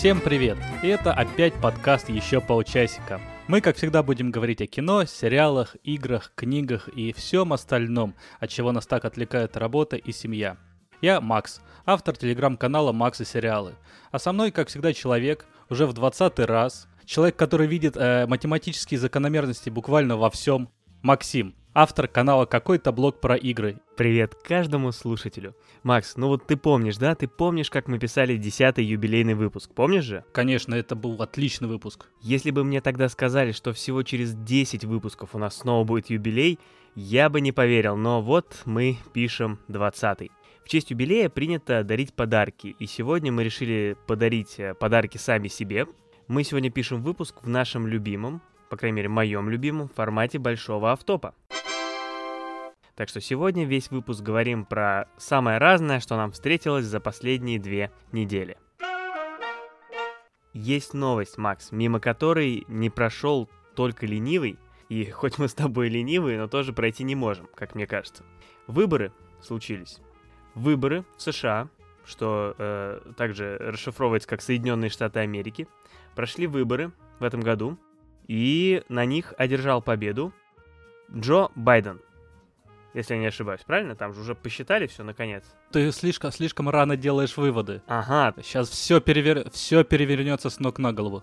Всем привет! И это опять подкаст «Еще полчасика». Мы, как всегда, будем говорить о кино, сериалах, играх, книгах и всем остальном, от чего нас так отвлекает работа и семья. Я Макс, автор телеграм-канала «Макс и сериалы». А со мной, как всегда, человек, уже в двадцатый раз, человек, который видит э, математические закономерности буквально во всем, Максим автор канала «Какой-то блог про игры». Привет каждому слушателю. Макс, ну вот ты помнишь, да? Ты помнишь, как мы писали десятый юбилейный выпуск, помнишь же? Конечно, это был отличный выпуск. Если бы мне тогда сказали, что всего через 10 выпусков у нас снова будет юбилей, я бы не поверил, но вот мы пишем 20 В честь юбилея принято дарить подарки, и сегодня мы решили подарить э, подарки сами себе. Мы сегодня пишем выпуск в нашем любимом, по крайней мере, моем любимом формате большого автопа. Так что сегодня весь выпуск говорим про самое разное, что нам встретилось за последние две недели. Есть новость, Макс, мимо которой не прошел только ленивый, и хоть мы с тобой ленивые, но тоже пройти не можем, как мне кажется. Выборы случились. Выборы в США, что э, также расшифровывается как Соединенные Штаты Америки, прошли выборы в этом году, и на них одержал победу Джо Байден – если я не ошибаюсь, правильно? Там же уже посчитали все наконец. Ты слишком, слишком рано делаешь выводы. Ага. Сейчас все, перевер... все перевернется с ног на голову.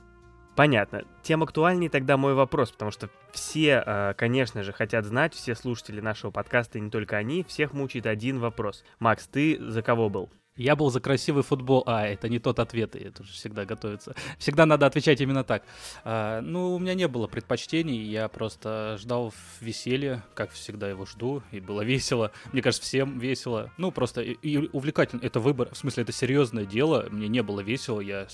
Понятно. Тем актуальнее тогда мой вопрос, потому что все, э, конечно же, хотят знать, все слушатели нашего подкаста, и не только они, всех мучает один вопрос. Макс, ты за кого был? Я был за красивый футбол. А, это не тот ответ, и это же всегда готовится. Всегда надо отвечать именно так. А, ну, у меня не было предпочтений, я просто ждал веселья, как всегда его жду, и было весело. Мне кажется, всем весело. Ну, просто и, и увлекательно. Это выбор, в смысле, это серьезное дело. Мне не было весело, я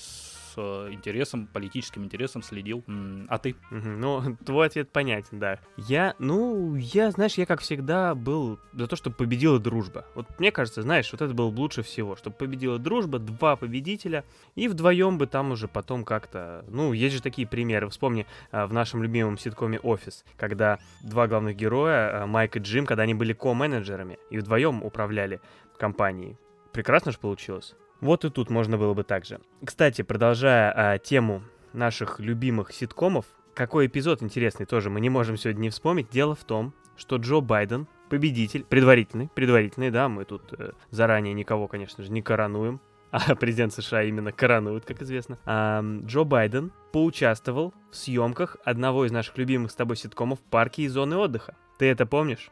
Э, интересом, политическим интересом следил. А ты? Ну, твой ответ понятен, да. Я, ну, я, знаешь, я как всегда был за то, чтобы победила дружба. Вот мне кажется, знаешь, вот это было бы лучше всего, чтобы победила дружба, два победителя, и вдвоем бы там уже потом как-то... Ну, есть же такие примеры. Вспомни а, в нашем любимом ситкоме «Офис», когда два главных героя, а, Майк и Джим, когда они были ко-менеджерами и вдвоем управляли компанией. Прекрасно же получилось. Вот и тут можно было бы так же. Кстати, продолжая а, тему наших любимых ситкомов, какой эпизод интересный тоже мы не можем сегодня не вспомнить. Дело в том, что Джо Байден, победитель, предварительный, предварительный, да, мы тут э, заранее никого, конечно же, не коронуем, а президент США именно коронует, как известно. А, Джо Байден поучаствовал в съемках одного из наших любимых с тобой ситкомов «Парки и зоны отдыха». Ты это помнишь?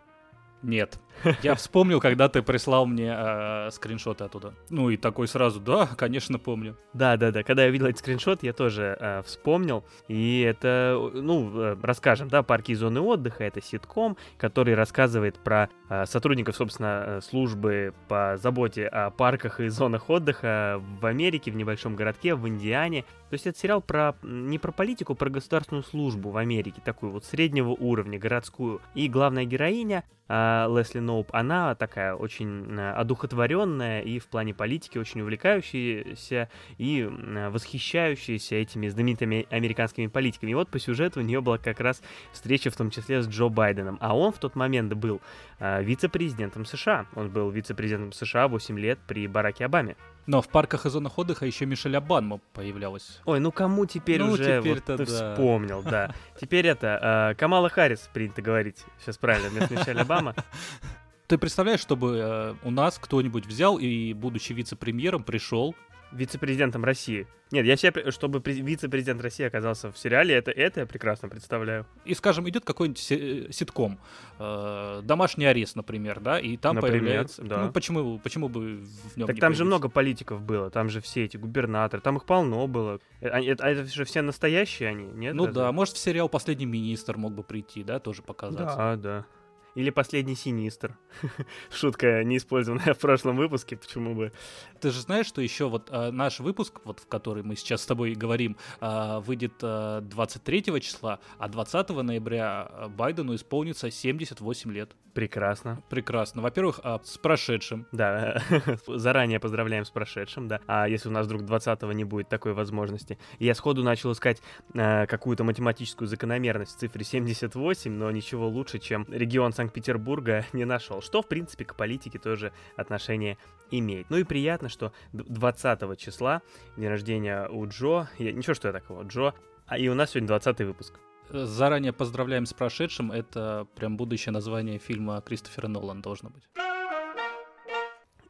Нет. Я вспомнил, когда ты прислал мне э, скриншоты оттуда. Ну и такой сразу, да, конечно, помню. Да, да, да. Когда я видел этот скриншот, я тоже э, вспомнил. И это, ну, э, расскажем, да, парки и зоны отдыха. Это ситком, который рассказывает про э, сотрудников, собственно, э, службы по заботе о парках и зонах отдыха в Америке, в небольшом городке, в Индиане. То есть это сериал про не про политику, про государственную службу в Америке, такую вот среднего уровня, городскую. И главная героиня э, Лесли Ноуп, она такая очень э, одухотворенная и в плане политики очень увлекающаяся и восхищающаяся этими знаменитыми американскими политиками. И вот по сюжету у нее была как раз встреча в том числе с Джо Байденом. А он в тот момент был э, вице-президентом США. Он был вице-президентом США 8 лет при Бараке Обаме. Но в парках и зонах отдыха еще Мишель Обама появлялась. Ой, ну кому теперь ну, уже теперь вот ты да. вспомнил, да. Теперь это, э, Камала Харрис, принято говорить, сейчас правильно, вместо Мишель Обама. Ты представляешь, чтобы э, у нас кто-нибудь взял и, будучи вице-премьером, пришел вице-президентом России. Нет, я себе, чтобы вице-президент России оказался в сериале, это, это я прекрасно представляю. И, скажем, идет какой-нибудь э, ситком, э, домашний арест, например, да, и там например, появляется... Да. Ну, почему, почему бы в нем Так там же много политиков было, там же все эти губернаторы, там их полно было. Э, а это, это же все настоящие они, нет? Ну разве? да, может, в сериал «Последний министр» мог бы прийти, да, тоже показаться. Да, да. Или последний Синистр. Шутка, не использованная в прошлом выпуске, почему бы. Ты же знаешь, что еще вот а, наш выпуск, вот в который мы сейчас с тобой говорим, а, выйдет а, 23 числа, а 20 ноября Байдену исполнится 78 лет. Прекрасно. Прекрасно. Во-первых, а, с прошедшим. Да, заранее поздравляем с прошедшим, да. А если у нас вдруг 20-го не будет такой возможности? Я сходу начал искать а, какую-то математическую закономерность в цифре 78, но ничего лучше, чем регион Санкт-Петербурга не нашел, что, в принципе, к политике тоже отношение имеет. Ну и приятно, что 20 числа день рождения у Джо, я, ничего, что я такого, Джо, а и у нас сегодня 20 выпуск. Заранее поздравляем с прошедшим, это прям будущее название фильма Кристофера Нолан должно быть.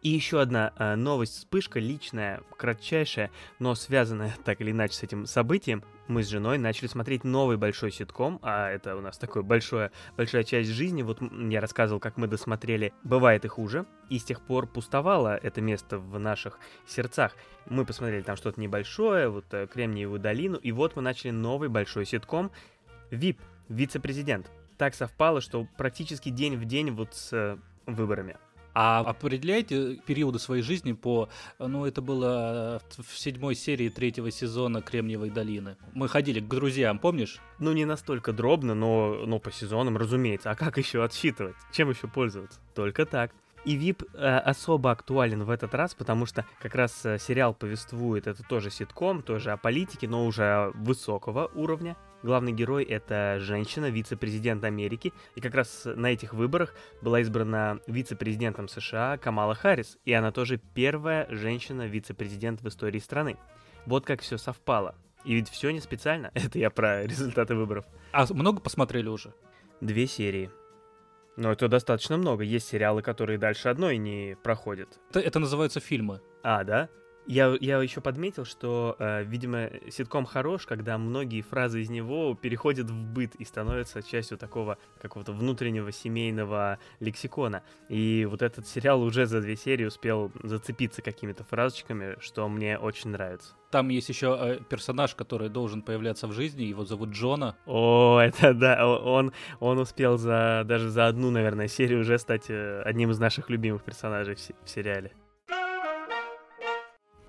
И еще одна э, новость, вспышка личная, кратчайшая, но связанная так или иначе с этим событием. Мы с женой начали смотреть новый большой ситком, а это у нас такой большое, большая часть жизни. Вот я рассказывал, как мы досмотрели «Бывает и хуже», и с тех пор пустовало это место в наших сердцах. Мы посмотрели там что-то небольшое, вот э, «Кремниевую долину», и вот мы начали новый большой ситком «ВИП», «Вице-президент». Так совпало, что практически день в день вот с э, выборами. А определяете периоды своей жизни по... Ну, это было в седьмой серии третьего сезона «Кремниевой долины». Мы ходили к друзьям, помнишь? Ну, не настолько дробно, но, но по сезонам, разумеется. А как еще отсчитывать? Чем еще пользоваться? Только так. И VIP э, особо актуален в этот раз, потому что как раз э, сериал повествует, это тоже ситком, тоже о политике, но уже высокого уровня. Главный герой — это женщина, вице-президент Америки, и как раз на этих выборах была избрана вице-президентом США Камала Харрис, и она тоже первая женщина-вице-президент в истории страны. Вот как все совпало. И ведь все не специально. Это я про результаты выборов. А много посмотрели уже? Две серии. Но это достаточно много. Есть сериалы, которые дальше одной не проходят. Это, это называются фильмы. А, да? Я, я еще подметил, что, э, видимо, ситком хорош, когда многие фразы из него переходят в быт и становятся частью такого какого-то внутреннего семейного лексикона. И вот этот сериал уже за две серии успел зацепиться какими-то фразочками, что мне очень нравится. Там есть еще э, персонаж, который должен появляться в жизни, его зовут Джона. О, это да, он, он успел за даже за одну, наверное, серию уже стать э, одним из наших любимых персонажей в, в сериале.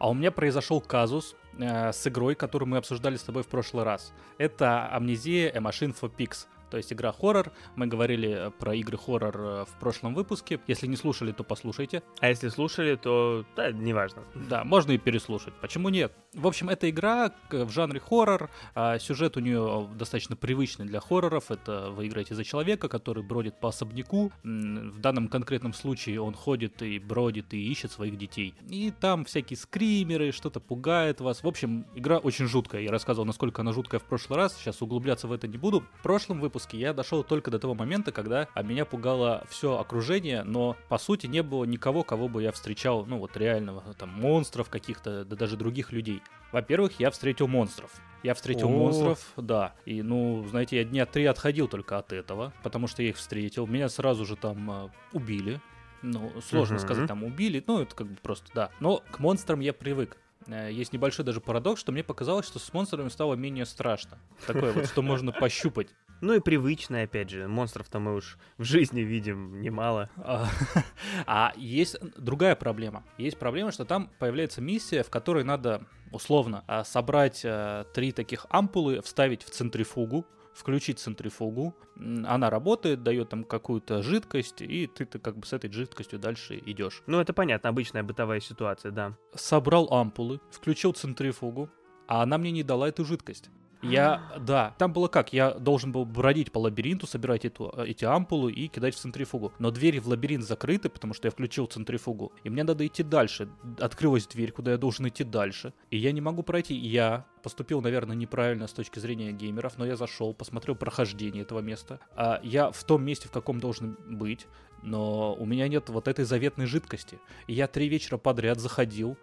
А у меня произошел казус э, с игрой, которую мы обсуждали с тобой в прошлый раз. Это Амнезия A Machine for Pigs то есть игра хоррор. Мы говорили про игры хоррор э, в прошлом выпуске. Если не слушали, то послушайте. А если слушали, то да, неважно. Да, можно и переслушать. Почему нет? В общем, эта игра в жанре хоррор. А сюжет у нее достаточно привычный для хорроров. Это вы играете за человека, который бродит по особняку. В данном конкретном случае он ходит и бродит и ищет своих детей. И там всякие скримеры, что-то пугает вас. В общем, игра очень жуткая. Я рассказывал, насколько она жуткая в прошлый раз. Сейчас углубляться в это не буду. В прошлом выпуске выпуске я дошел только до того момента, когда а, меня пугало все окружение, но по сути не было никого, кого бы я встречал, ну вот реального, там, монстров каких-то, да даже других людей. Во-первых, я встретил монстров. Я встретил О. монстров, да. И, ну, знаете, я дня три отходил только от этого, потому что я их встретил. Меня сразу же там э, убили. Ну, сложно uh-huh. сказать, там убили, ну, это как бы просто, да. Но к монстрам я привык. Э, есть небольшой даже парадокс, что мне показалось, что с монстрами стало менее страшно. Такое вот, что можно пощупать. Ну и привычное, опять же, монстров-то мы уж в жизни видим немало. А, а есть другая проблема. Есть проблема, что там появляется миссия, в которой надо условно а, собрать э, три таких ампулы, вставить в центрифугу, включить центрифугу, она работает, дает там какую-то жидкость, и ты, ты как бы с этой жидкостью дальше идешь. Ну, это понятно, обычная бытовая ситуация, да. Собрал ампулы, включил центрифугу, а она мне не дала эту жидкость. Я, да, там было как, я должен был бродить по лабиринту, собирать эту, э, эти ампулы и кидать в центрифугу. Но двери в лабиринт закрыты, потому что я включил центрифугу. И мне надо идти дальше. Открылась дверь, куда я должен идти дальше. И я не могу пройти. Я поступил, наверное, неправильно с точки зрения геймеров, но я зашел, посмотрел прохождение этого места. А я в том месте, в каком должен быть, но у меня нет вот этой заветной жидкости. И я три вечера подряд заходил,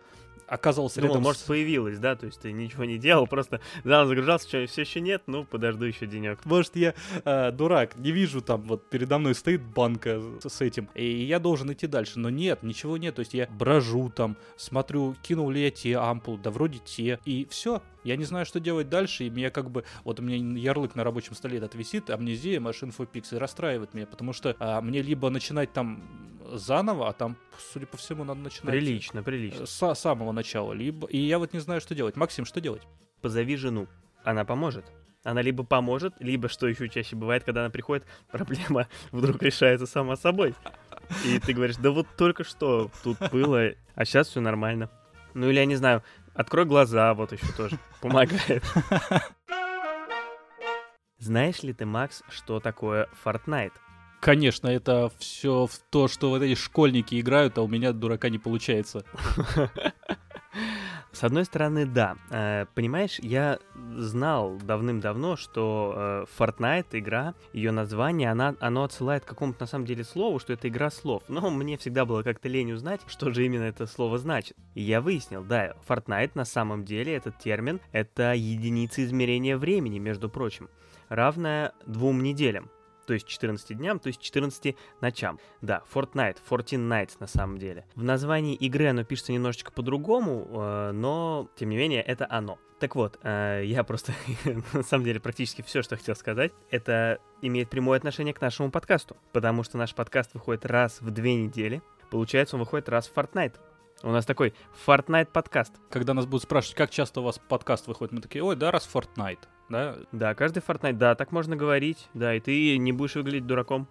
оказывался Думал, рядом может, с... появилась, да, то есть ты ничего не делал, просто заново загружался, что все еще нет, ну, подожду еще денек. Может, я э, дурак, не вижу там, вот передо мной стоит банка с, с этим, и я должен идти дальше, но нет, ничего нет, то есть я брожу там, смотрю, кинул ли я те ампул, да вроде те, и все, я не знаю, что делать дальше, и меня как бы... Вот у меня ярлык на рабочем столе этот висит, амнезия, машин Pix, и расстраивает меня, потому что а, мне либо начинать там заново, а там, судя по всему, надо начинать... Прилично, прилично. С самого начала, либо... И я вот не знаю, что делать. Максим, что делать? Позови жену. Она поможет. Она либо поможет, либо, что еще чаще бывает, когда она приходит, проблема вдруг решается сама собой. И ты говоришь, да вот только что тут было, а сейчас все нормально. Ну или я не знаю, открой глаза, вот еще тоже помогает. Знаешь ли ты, Макс, что такое Fortnite? Конечно, это все в то, что вот эти школьники играют, а у меня дурака не получается. С одной стороны, да. Э, понимаешь, я знал давным-давно, что э, Fortnite игра, ее название, она, оно отсылает к какому-то на самом деле слову, что это игра слов. Но мне всегда было как-то лень узнать, что же именно это слово значит. И я выяснил, да, Fortnite на самом деле этот термин это единица измерения времени, между прочим, равная двум неделям то есть 14 дням, то есть 14 ночам. Да, Fortnite, 14 Nights на самом деле. В названии игры оно пишется немножечко по-другому, э, но, тем не менее, это оно. Так вот, э, я просто, на самом деле, практически все, что хотел сказать, это имеет прямое отношение к нашему подкасту, потому что наш подкаст выходит раз в две недели. Получается, он выходит раз в Fortnite. У нас такой Fortnite подкаст. Когда нас будут спрашивать, как часто у вас подкаст выходит, мы такие, ой, да, раз Fortnite, да? Да, каждый Fortnite, да, так можно говорить, да, и ты не будешь выглядеть дураком.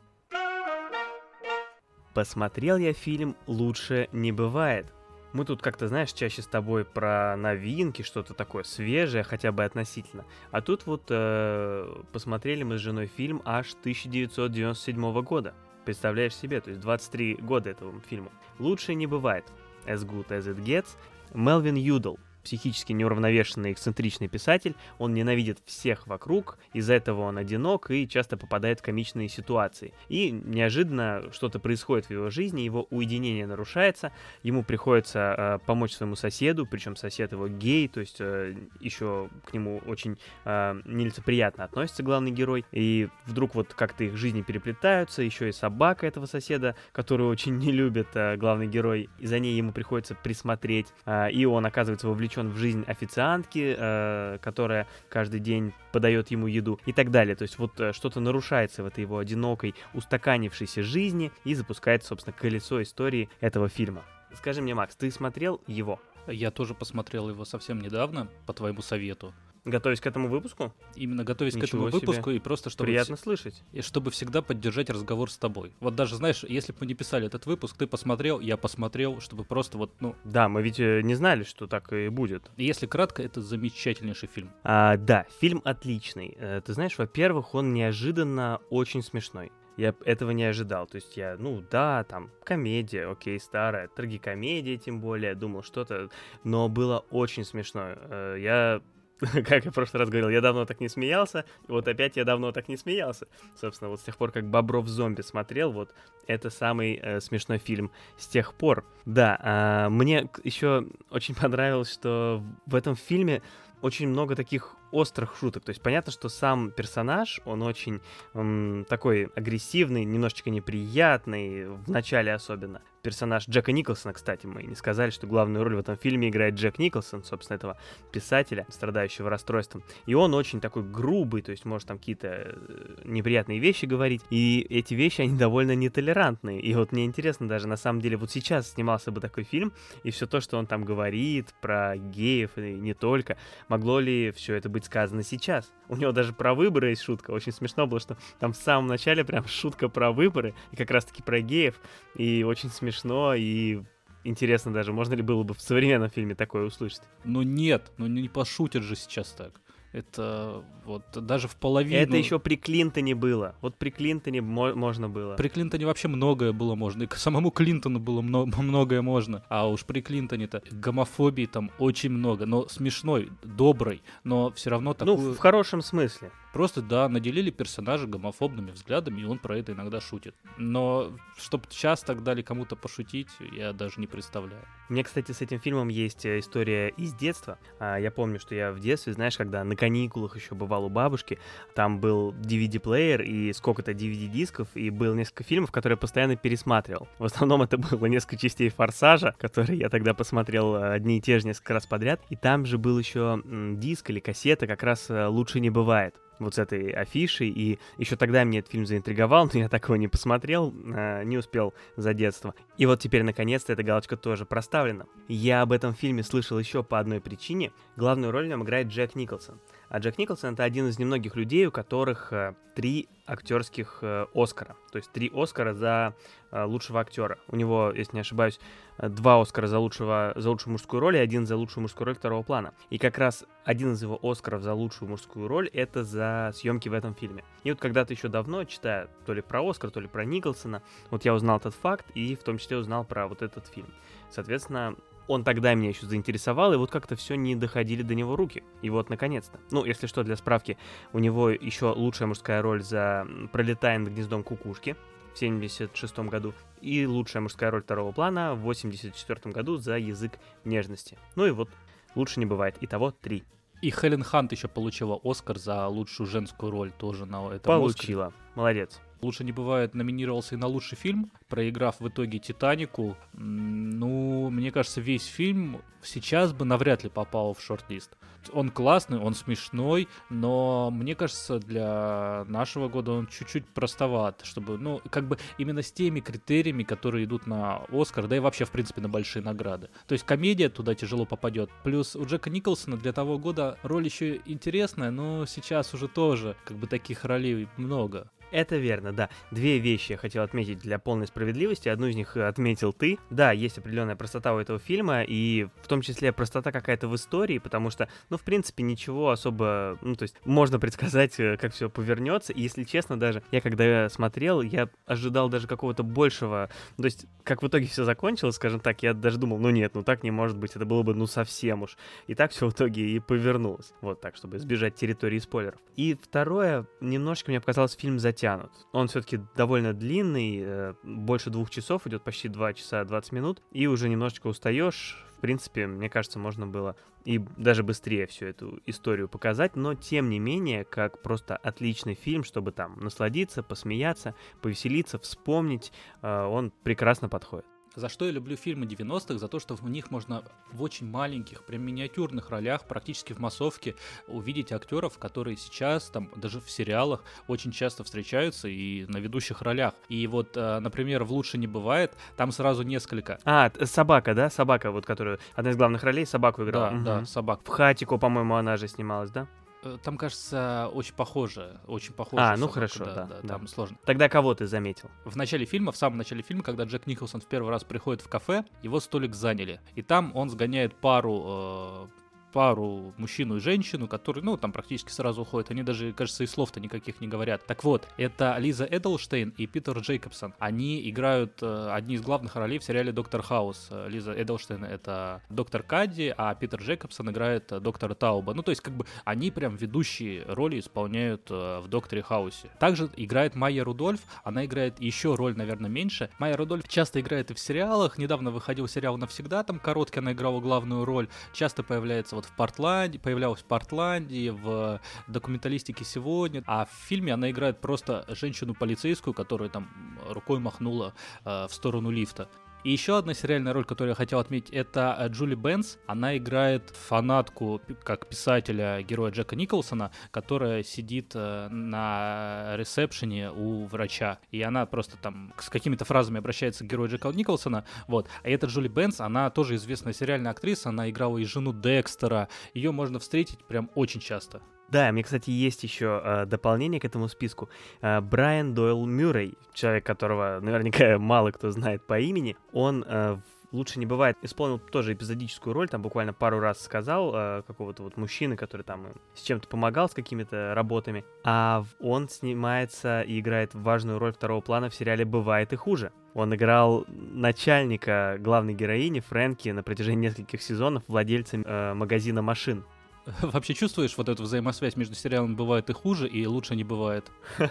Посмотрел я фильм «Лучше не бывает». Мы тут как-то, знаешь, чаще с тобой про новинки, что-то такое свежее, хотя бы относительно. А тут вот э, посмотрели мы с женой фильм аж 1997 года. Представляешь себе, то есть 23 года этому фильму. Лучше не бывает. As Good As It Gets, Мелвин Юдл, Психически неуравновешенный эксцентричный писатель, он ненавидит всех вокруг, из-за этого он одинок и часто попадает в комичные ситуации. И неожиданно что-то происходит в его жизни, его уединение нарушается, ему приходится э, помочь своему соседу, причем сосед его гей, то есть э, еще к нему очень э, нелицеприятно относится главный герой, и вдруг вот как-то их жизни переплетаются, еще и собака этого соседа, которую очень не любит э, главный герой, и за ней ему приходится присмотреть, э, и он оказывается вовлечен вовлечен в жизнь официантки, э, которая каждый день подает ему еду и так далее. То есть вот э, что-то нарушается в этой его одинокой, устаканившейся жизни и запускается, собственно, колесо истории этого фильма. Скажи мне, Макс, ты смотрел его? Я тоже посмотрел его совсем недавно, по твоему совету. Готовясь к этому выпуску? Именно готовясь Ничего к этому себе. выпуску и просто чтобы... Приятно вс... слышать. И чтобы всегда поддержать разговор с тобой. Вот даже, знаешь, если бы мы не писали этот выпуск, ты посмотрел, я посмотрел, чтобы просто вот, ну... Да, мы ведь э, не знали, что так и будет. Если кратко, это замечательнейший фильм. А, да, фильм отличный. Э, ты знаешь, во-первых, он неожиданно очень смешной я этого не ожидал. То есть я, ну да, там комедия, окей, старая, трагикомедия тем более, думал что-то, но было очень смешно. Э, я как я в прошлый раз говорил, я давно так не смеялся, вот опять я давно так не смеялся. Собственно, вот с тех пор, как Бобров зомби смотрел, вот это самый э, смешной фильм с тех пор. Да, э, мне еще очень понравилось, что в этом фильме очень много таких острых шуток. То есть понятно, что сам персонаж, он очень он такой агрессивный, немножечко неприятный, в начале особенно. Персонаж Джека Николсона, кстати, мы не сказали, что главную роль в этом фильме играет Джек Николсон, собственно, этого писателя, страдающего расстройством. И он очень такой грубый, то есть может там какие-то э, неприятные вещи говорить. И эти вещи, они довольно нетолерантные. И вот мне интересно даже, на самом деле, вот сейчас снимался бы такой фильм, и все то, что он там говорит про геев и не только, могло ли все это быть быть сказано сейчас. У него даже про выборы есть шутка. Очень смешно было, что там в самом начале прям шутка про выборы, и как раз-таки про геев. И очень смешно, и интересно даже, можно ли было бы в современном фильме такое услышать. Ну нет, ну не пошутят же сейчас так. Это вот даже в половину... Это еще при Клинтоне было. Вот при Клинтоне мо- можно было. При Клинтоне вообще многое было можно. И к самому Клинтону было много, многое можно. А уж при Клинтоне-то гомофобии там очень много. Но смешной, добрый, но все равно такую... Ну, в хорошем смысле. Просто, да, наделили персонажа гомофобными взглядами, и он про это иногда шутит. Но чтобы сейчас так дали кому-то пошутить, я даже не представляю. Мне, кстати, с этим фильмом есть э, история из детства. А, я помню, что я в детстве, знаешь, когда на каникулах еще бывал у бабушки, там был DVD-плеер и сколько-то DVD-дисков, и было несколько фильмов, которые я постоянно пересматривал. В основном это было несколько частей «Форсажа», которые я тогда посмотрел э, одни и те же несколько раз подряд. И там же был еще диск или кассета, как раз э, «Лучше не бывает» вот с этой афишей, и еще тогда меня этот фильм заинтриговал, но я так его не посмотрел, э, не успел за детство. И вот теперь, наконец-то, эта галочка тоже проставлена. Я об этом фильме слышал еще по одной причине. Главную роль в нем играет Джек Николсон. А Джек Николсон это один из немногих людей, у которых э, три актерских э, Оскара. То есть три Оскара за э, лучшего актера. У него, если не ошибаюсь, два Оскара за, лучшего, за лучшую мужскую роль и один за лучшую мужскую роль второго плана. И как раз один из его Оскаров за лучшую мужскую роль это за съемки в этом фильме. И вот когда-то еще давно, читая то ли про Оскар, то ли про Николсона, вот я узнал этот факт и в том числе узнал про вот этот фильм. Соответственно, он тогда меня еще заинтересовал, и вот как-то все не доходили до него руки. И вот, наконец-то. Ну, если что, для справки, у него еще лучшая мужская роль за «Пролетая над гнездом кукушки» в 76 году, и лучшая мужская роль второго плана в 84 году за «Язык нежности». Ну и вот, лучше не бывает. Итого три. И Хелен Хант еще получила Оскар за лучшую женскую роль тоже на этом Получила. Оскаре. Молодец. Лучше не бывает номинировался и на лучший фильм, проиграв в итоге Титанику. Ну, мне кажется, весь фильм сейчас бы навряд ли попал в шорт-лист. Он классный, он смешной, но мне кажется, для нашего года он чуть-чуть простоват, чтобы, ну, как бы именно с теми критериями, которые идут на Оскар, да и вообще, в принципе, на большие награды. То есть комедия туда тяжело попадет. Плюс у Джека Николсона для того года роль еще интересная, но сейчас уже тоже, как бы, таких ролей много. Это верно, да. Две вещи я хотел отметить для полной справедливости. Одну из них отметил ты. Да, есть определенная простота у этого фильма, и в том числе простота какая-то в истории, потому что, ну, в принципе, ничего особо... Ну, то есть можно предсказать, э, как все повернется. И, если честно, даже я когда смотрел, я ожидал даже какого-то большего... То есть, как в итоге все закончилось, скажем так, я даже думал, ну нет, ну так не может быть, это было бы, ну, совсем уж. И так все в итоге и повернулось. Вот так, чтобы избежать территории спойлеров. И второе, немножечко мне показалось фильм за затянут. Он все-таки довольно длинный, э, больше двух часов, идет почти 2 часа 20 минут, и уже немножечко устаешь. В принципе, мне кажется, можно было и даже быстрее всю эту историю показать, но тем не менее, как просто отличный фильм, чтобы там насладиться, посмеяться, повеселиться, вспомнить, э, он прекрасно подходит. За что я люблю фильмы 90-х? За то, что в них можно в очень маленьких, прям миниатюрных ролях, практически в массовке, увидеть актеров, которые сейчас, там, даже в сериалах, очень часто встречаются и на ведущих ролях. И вот, э, например, в «Лучше не бывает», там сразу несколько. А, собака, да? Собака, вот которую, одна из главных ролей, собаку играла. Да, угу. да, собака. В «Хатико», по-моему, она же снималась, да? Э, там, кажется, очень похоже, очень похоже. А, ну собака, хорошо, да, да, да, да. Там сложно. Тогда кого ты заметил? В начале фильма, в самом начале фильма, когда Джек Николсон в первый раз приходит в кафе, его столик заняли. И там он сгоняет пару э, пару, мужчину и женщину, которые, ну, там практически сразу уходят. Они даже, кажется, и слов-то никаких не говорят. Так вот, это Лиза Эдлштейн и Питер Джейкобсон. Они играют э, одни из главных ролей в сериале «Доктор Хаус». Э, Лиза Эдлштейн — это доктор Кадди, а Питер Джейкобсон играет э, доктора Тауба. Ну, то есть, как бы, они прям ведущие роли исполняют э, в «Докторе Хаусе». Также играет Майя Рудольф. Она играет еще роль, наверное, меньше. Майя Рудольф часто играет и в сериалах. Недавно выходил сериал «Навсегда», там короткий она играла главную роль. Часто появляется вот в Портланде, появлялась в Портланде, в документалистике сегодня, а в фильме она играет просто женщину-полицейскую, которая там рукой махнула э, в сторону лифта. И еще одна сериальная роль, которую я хотел отметить, это э, Джули Бенс. Она играет фанатку, как писателя, героя Джека Николсона, которая сидит э, на ресепшене у врача. И она просто там с какими-то фразами обращается к герою Джека Николсона. Вот. А эта Джули Бенс, она тоже известная сериальная актриса. Она играла и жену Декстера. Ее можно встретить прям очень часто. Да, мне, кстати, есть еще э, дополнение к этому списку. Э, Брайан Дойл Мюррей, человек, которого наверняка мало кто знает по имени, он э, лучше не бывает. Исполнил тоже эпизодическую роль, там буквально пару раз сказал э, какого-то вот мужчины, который там с чем-то помогал, с какими-то работами. А он снимается и играет важную роль второго плана в сериале «Бывает и хуже». Он играл начальника главной героини Фрэнки на протяжении нескольких сезонов владельца э, магазина машин. Вообще чувствуешь вот эту взаимосвязь между сериалом «Бывает и хуже» и «Лучше не бывает»?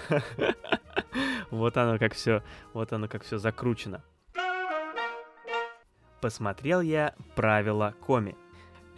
Вот оно как все, вот оно как все закручено. Посмотрел я «Правила Коми».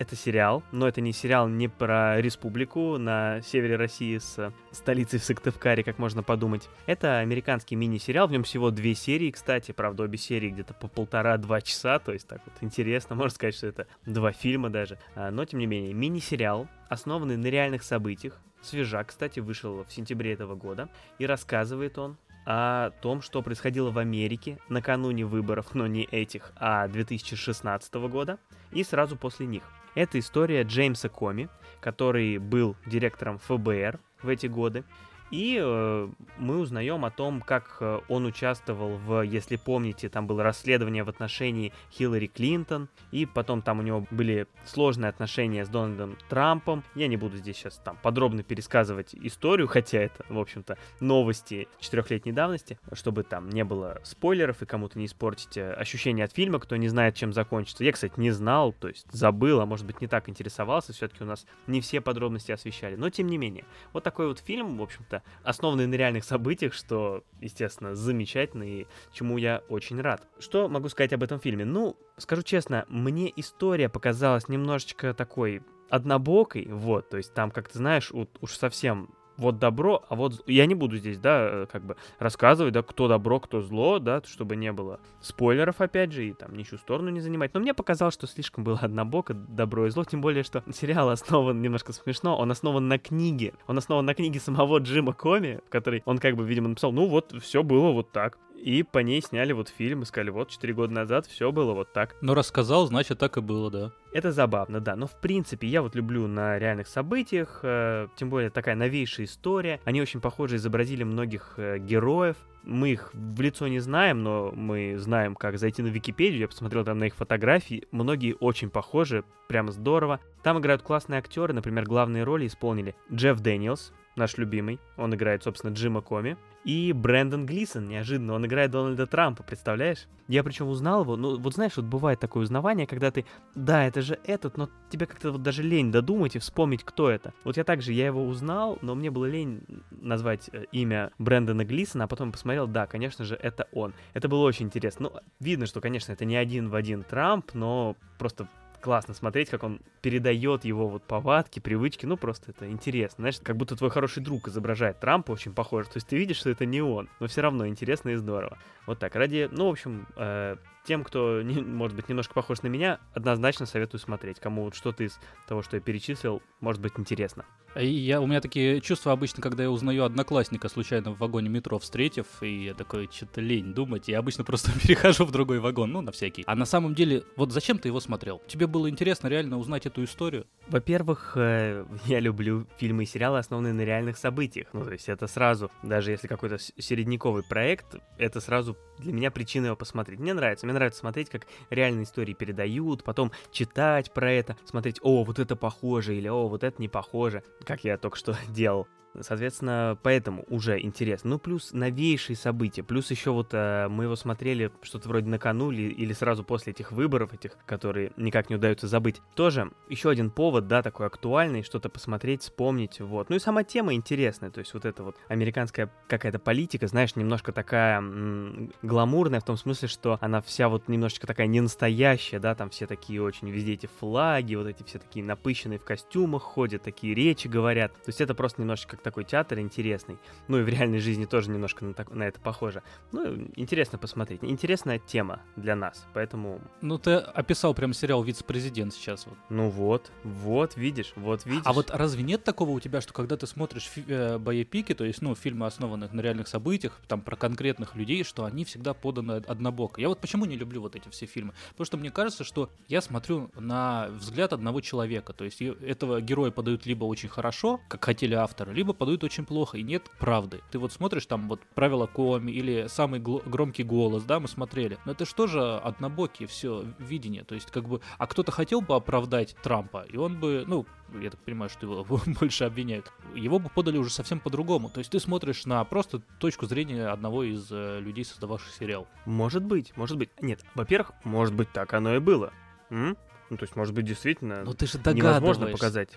Это сериал, но это не сериал не про республику на севере России с столицей в Сыктывкаре, как можно подумать. Это американский мини-сериал, в нем всего две серии, кстати, правда, обе серии где-то по полтора-два часа, то есть так вот интересно, можно сказать, что это два фильма даже. А, но, тем не менее, мини-сериал, основанный на реальных событиях, свежак, кстати, вышел в сентябре этого года, и рассказывает он о том, что происходило в Америке накануне выборов, но не этих, а 2016 года, и сразу после них. Это история Джеймса Коми, который был директором ФБР в эти годы. И э, мы узнаем о том, как э, он участвовал в, если помните, там было расследование в отношении Хиллари Клинтон, и потом там у него были сложные отношения с Дональдом Трампом. Я не буду здесь сейчас там подробно пересказывать историю, хотя это, в общем-то, новости четырехлетней давности, чтобы там не было спойлеров и кому-то не испортить э, ощущение от фильма, кто не знает, чем закончится. Я, кстати, не знал, то есть забыл, а может быть не так интересовался, все-таки у нас не все подробности освещали. Но тем не менее, вот такой вот фильм, в общем-то, основанный на реальных событиях, что, естественно, замечательно и чему я очень рад. Что могу сказать об этом фильме? Ну, скажу честно, мне история показалась немножечко такой однобокой, вот, то есть там, как ты знаешь, уж совсем вот добро, а вот я не буду здесь, да, э, как бы рассказывать, да, кто добро, кто зло, да, чтобы не было спойлеров, опять же, и там ничью сторону не занимать. Но мне показалось, что слишком было однобоко добро и зло, тем более, что сериал основан, немножко смешно, он основан на книге. Он основан на книге самого Джима Коми, который он как бы, видимо, написал, ну вот, все было вот так. И по ней сняли вот фильм и сказали, вот, 4 года назад все было вот так. Но рассказал, значит, так и было, да. Это забавно, да. Но в принципе я вот люблю на реальных событиях, э, тем более такая новейшая история. Они очень похоже изобразили многих э, героев. Мы их в лицо не знаем, но мы знаем, как зайти на Википедию. Я посмотрел там на их фотографии. Многие очень похожи, прямо здорово. Там играют классные актеры, например, главные роли исполнили Джефф Дэниелс, наш любимый. Он играет, собственно, Джима Коми. И Брэндон Глисон, неожиданно, он играет Дональда Трампа, представляешь? Я причем узнал его, ну вот знаешь, вот бывает такое узнавание, когда ты, да, это же этот, но тебе как-то вот даже лень додумать и вспомнить, кто это. Вот я также, я его узнал, но мне было лень назвать э, имя Брэндона Глисона, а потом посмотрел, да, конечно же, это он. Это было очень интересно. Ну, видно, что, конечно, это не один в один Трамп, но просто классно смотреть, как он передает его вот повадки, привычки, ну просто это интересно, знаешь, как будто твой хороший друг изображает Трампа, очень похоже, то есть ты видишь, что это не он, но все равно интересно и здорово. Вот так, ради, ну, в общем, э, тем, кто, не, может быть, немножко похож на меня, однозначно советую смотреть, кому вот что-то из того, что я перечислил, может быть интересно. Я, у меня такие чувства обычно, когда я узнаю одноклассника случайно в вагоне метро встретив, и я такой, что-то лень думать, я обычно просто перехожу в другой вагон, ну, на всякий. А на самом деле, вот зачем ты его смотрел? Тебе было интересно реально узнать эту историю? Во-первых, э, я люблю фильмы и сериалы, основанные на реальных событиях. Ну, то есть это сразу, даже если какой-то середняковый проект, это сразу для меня причина его посмотреть. Мне нравится, мне нравится смотреть, как реальные истории передают, потом читать про это, смотреть, о, вот это похоже, или о, вот это не похоже как я только что делал. Соответственно, поэтому уже интересно. Ну, плюс новейшие события. Плюс еще вот э, мы его смотрели что-то вроде накануне или сразу после этих выборов, этих, которые никак не удается забыть. Тоже еще один повод, да, такой актуальный, что-то посмотреть, вспомнить, вот. Ну и сама тема интересная, то есть вот эта вот американская какая-то политика, знаешь, немножко такая м- гламурная в том смысле, что она вся вот немножечко такая не настоящая, да, там все такие очень везде эти флаги, вот эти все такие напыщенные в костюмах ходят, такие речи говорят. То есть это просто немножечко как такой театр интересный. Ну и в реальной жизни тоже немножко на, так, на это похоже. Ну, интересно посмотреть. Интересная тема для нас, поэтому... Ну, ты описал прям сериал «Вице-президент» сейчас вот. Ну вот, вот, видишь, вот видишь. А вот разве нет такого у тебя, что когда ты смотришь фи- э, боепики, то есть, ну, фильмы, основанных на реальных событиях, там, про конкретных людей, что они всегда поданы однобоко? Я вот почему не люблю вот эти все фильмы? Потому что мне кажется, что я смотрю на взгляд одного человека, то есть этого героя подают либо очень хорошо, как хотели авторы, либо подают очень плохо, и нет правды. Ты вот смотришь там вот правила Коми или самый громкий голос, да, мы смотрели. Но это что же однобокие все видение. То есть как бы, а кто-то хотел бы оправдать Трампа, и он бы, ну, я так понимаю, что его больше обвиняют, его бы подали уже совсем по-другому. То есть ты смотришь на просто точку зрения одного из э, людей, создававших сериал. Может быть, может быть. Нет, во-первых, может быть, так оно и было. М? Ну, то есть, может быть, действительно Но ты же невозможно показать.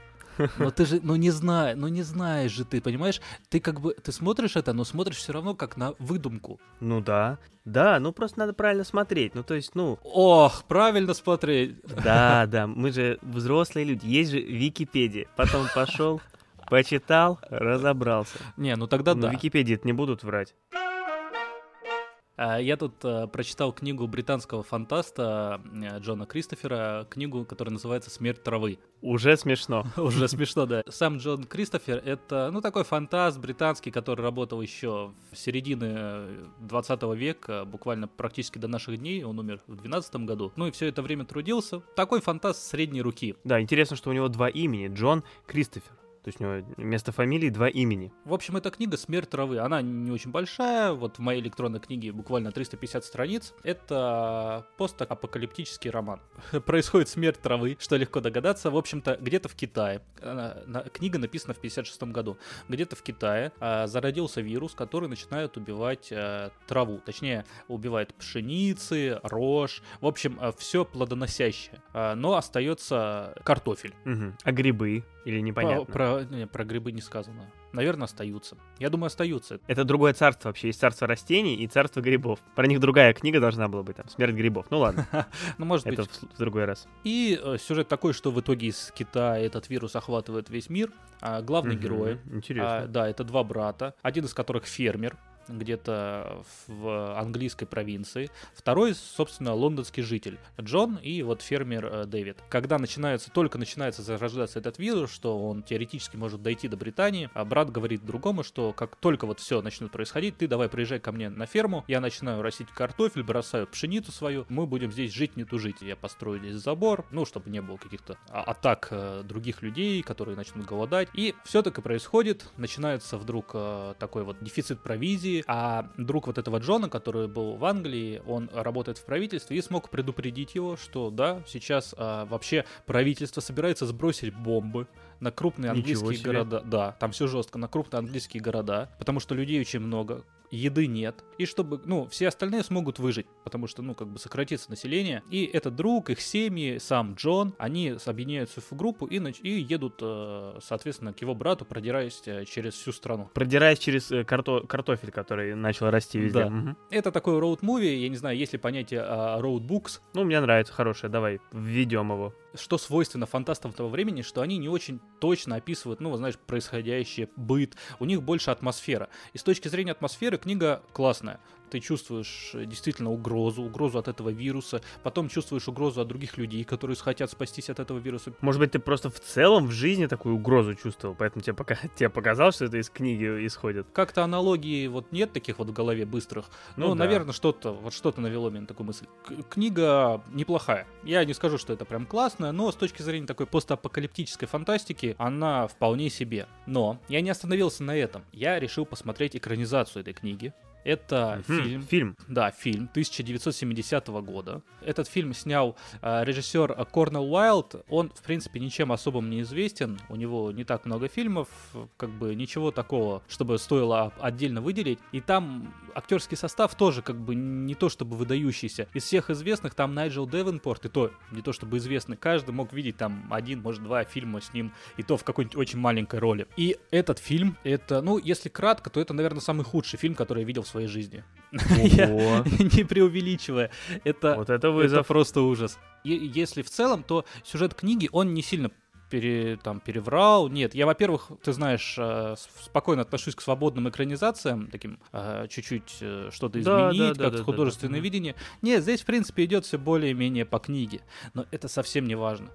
Но ты же, ну не знаешь, ну не знаешь же ты, понимаешь? Ты как бы, ты смотришь это, но смотришь все равно как на выдумку. Ну да, да, ну просто надо правильно смотреть, ну то есть, ну... Ох, правильно смотреть. Да, да, мы же взрослые люди, есть же Википедия. Потом пошел, почитал, разобрался. Не, ну тогда ну, да. Википедии это не будут врать. А, я тут а, прочитал книгу британского фантаста а, Джона Кристофера, книгу, которая называется «Смерть травы». Уже смешно. Уже смешно, да. Сам Джон Кристофер — это, ну, такой фантаст британский, который работал еще в середине 20 века, буквально практически до наших дней. Он умер в 12 году. Ну и все это время трудился. Такой фантаст средней руки. Да, интересно, что у него два имени. Джон Кристофер. То есть у него вместо фамилии два имени. В общем, эта книга «Смерть травы». Она не очень большая. Вот в моей электронной книге буквально 350 страниц. Это постапокалиптический роман. Происходит смерть травы, что легко догадаться. В общем-то, где-то в Китае. Книга написана в 56 году. Где-то в Китае а, зародился вирус, который начинает убивать а, траву. Точнее, убивает пшеницы, рожь. В общем, а, все плодоносящее. Но остается картофель. Угу. А грибы? Или непонятно? Про, про, не, про грибы не сказано. Наверное, остаются. Я думаю, остаются. Это другое царство вообще. Есть царство растений и царство грибов. Про них другая книга должна была быть, там, «Смерть грибов». Ну ладно. ну, может быть. Это в, другой раз. И э, сюжет такой, что в итоге из Китая этот вирус охватывает весь мир. А главные герои... Интересно. А, да, это два брата. Один из которых фермер, где-то в английской провинции. Второй, собственно, лондонский житель Джон и вот фермер э, Дэвид. Когда начинается, только начинается зарождаться этот вирус, что он теоретически может дойти до Британии, а брат говорит другому, что как только вот все начнет происходить, ты давай приезжай ко мне на ферму, я начинаю растить картофель, бросаю пшеницу свою, мы будем здесь жить, не тужить. Я построю здесь забор, ну, чтобы не было каких-то а, атак э, других людей, которые начнут голодать. И все так и происходит. Начинается вдруг э, такой вот дефицит провизии, России, а друг вот этого Джона, который был в Англии, он работает в правительстве и смог предупредить его, что да, сейчас а, вообще правительство собирается сбросить бомбы на крупные английские города. Да, там все жестко, на крупные английские города, потому что людей очень много еды нет, и чтобы, ну, все остальные смогут выжить, потому что, ну, как бы сократится население. И этот друг, их семьи, сам Джон, они объединяются в группу и, и едут, э, соответственно, к его брату, продираясь э, через всю страну. Продираясь через э, карто картофель, который начал расти везде. Да. Угу. Это такой роуд-муви, я не знаю, есть ли понятие роуд-букс. Ну, мне нравится, хорошее, давай, введем его что свойственно фантастам того времени, что они не очень точно описывают, ну, знаешь, происходящее, быт. У них больше атмосфера. И с точки зрения атмосферы книга классная ты чувствуешь э, действительно угрозу, угрозу от этого вируса, потом чувствуешь угрозу от других людей, которые хотят спастись от этого вируса. Может быть, ты просто в целом в жизни такую угрозу чувствовал, поэтому тебе, пока, тебе показалось, что это из книги исходит. Как-то аналогии вот нет таких вот в голове быстрых. Ну, ну да. наверное, что-то, вот что-то навело меня на такую мысль. К- книга неплохая. Я не скажу, что это прям классная, но с точки зрения такой постапокалиптической фантастики, она вполне себе. Но я не остановился на этом. Я решил посмотреть экранизацию этой книги. Это угу, фильм. Фильм. Да, фильм 1970 года. Этот фильм снял э, режиссер Корнел Уайлд. Он, в принципе, ничем особым не известен. У него не так много фильмов, как бы ничего такого, чтобы стоило отдельно выделить. И там актерский состав тоже как бы не то чтобы выдающийся. Из всех известных там Найджел Девенпорт, и то не то чтобы известный. Каждый мог видеть там один, может, два фильма с ним, и то в какой-нибудь очень маленькой роли. И этот фильм, это, ну, если кратко, то это, наверное, самый худший фильм, который я видел в своей жизни. не преувеличивая. Это, вот это, вызов. это просто ужас. если в целом, то сюжет книги, он не сильно пере, там, переврал. Нет, я, во-первых, ты знаешь, э, спокойно отношусь к свободным экранизациям, таким э, чуть-чуть э, что-то изменить, да, да, как да, художественное да, видение. Нет, здесь, в принципе, идет все более-менее по книге. Но это совсем не важно.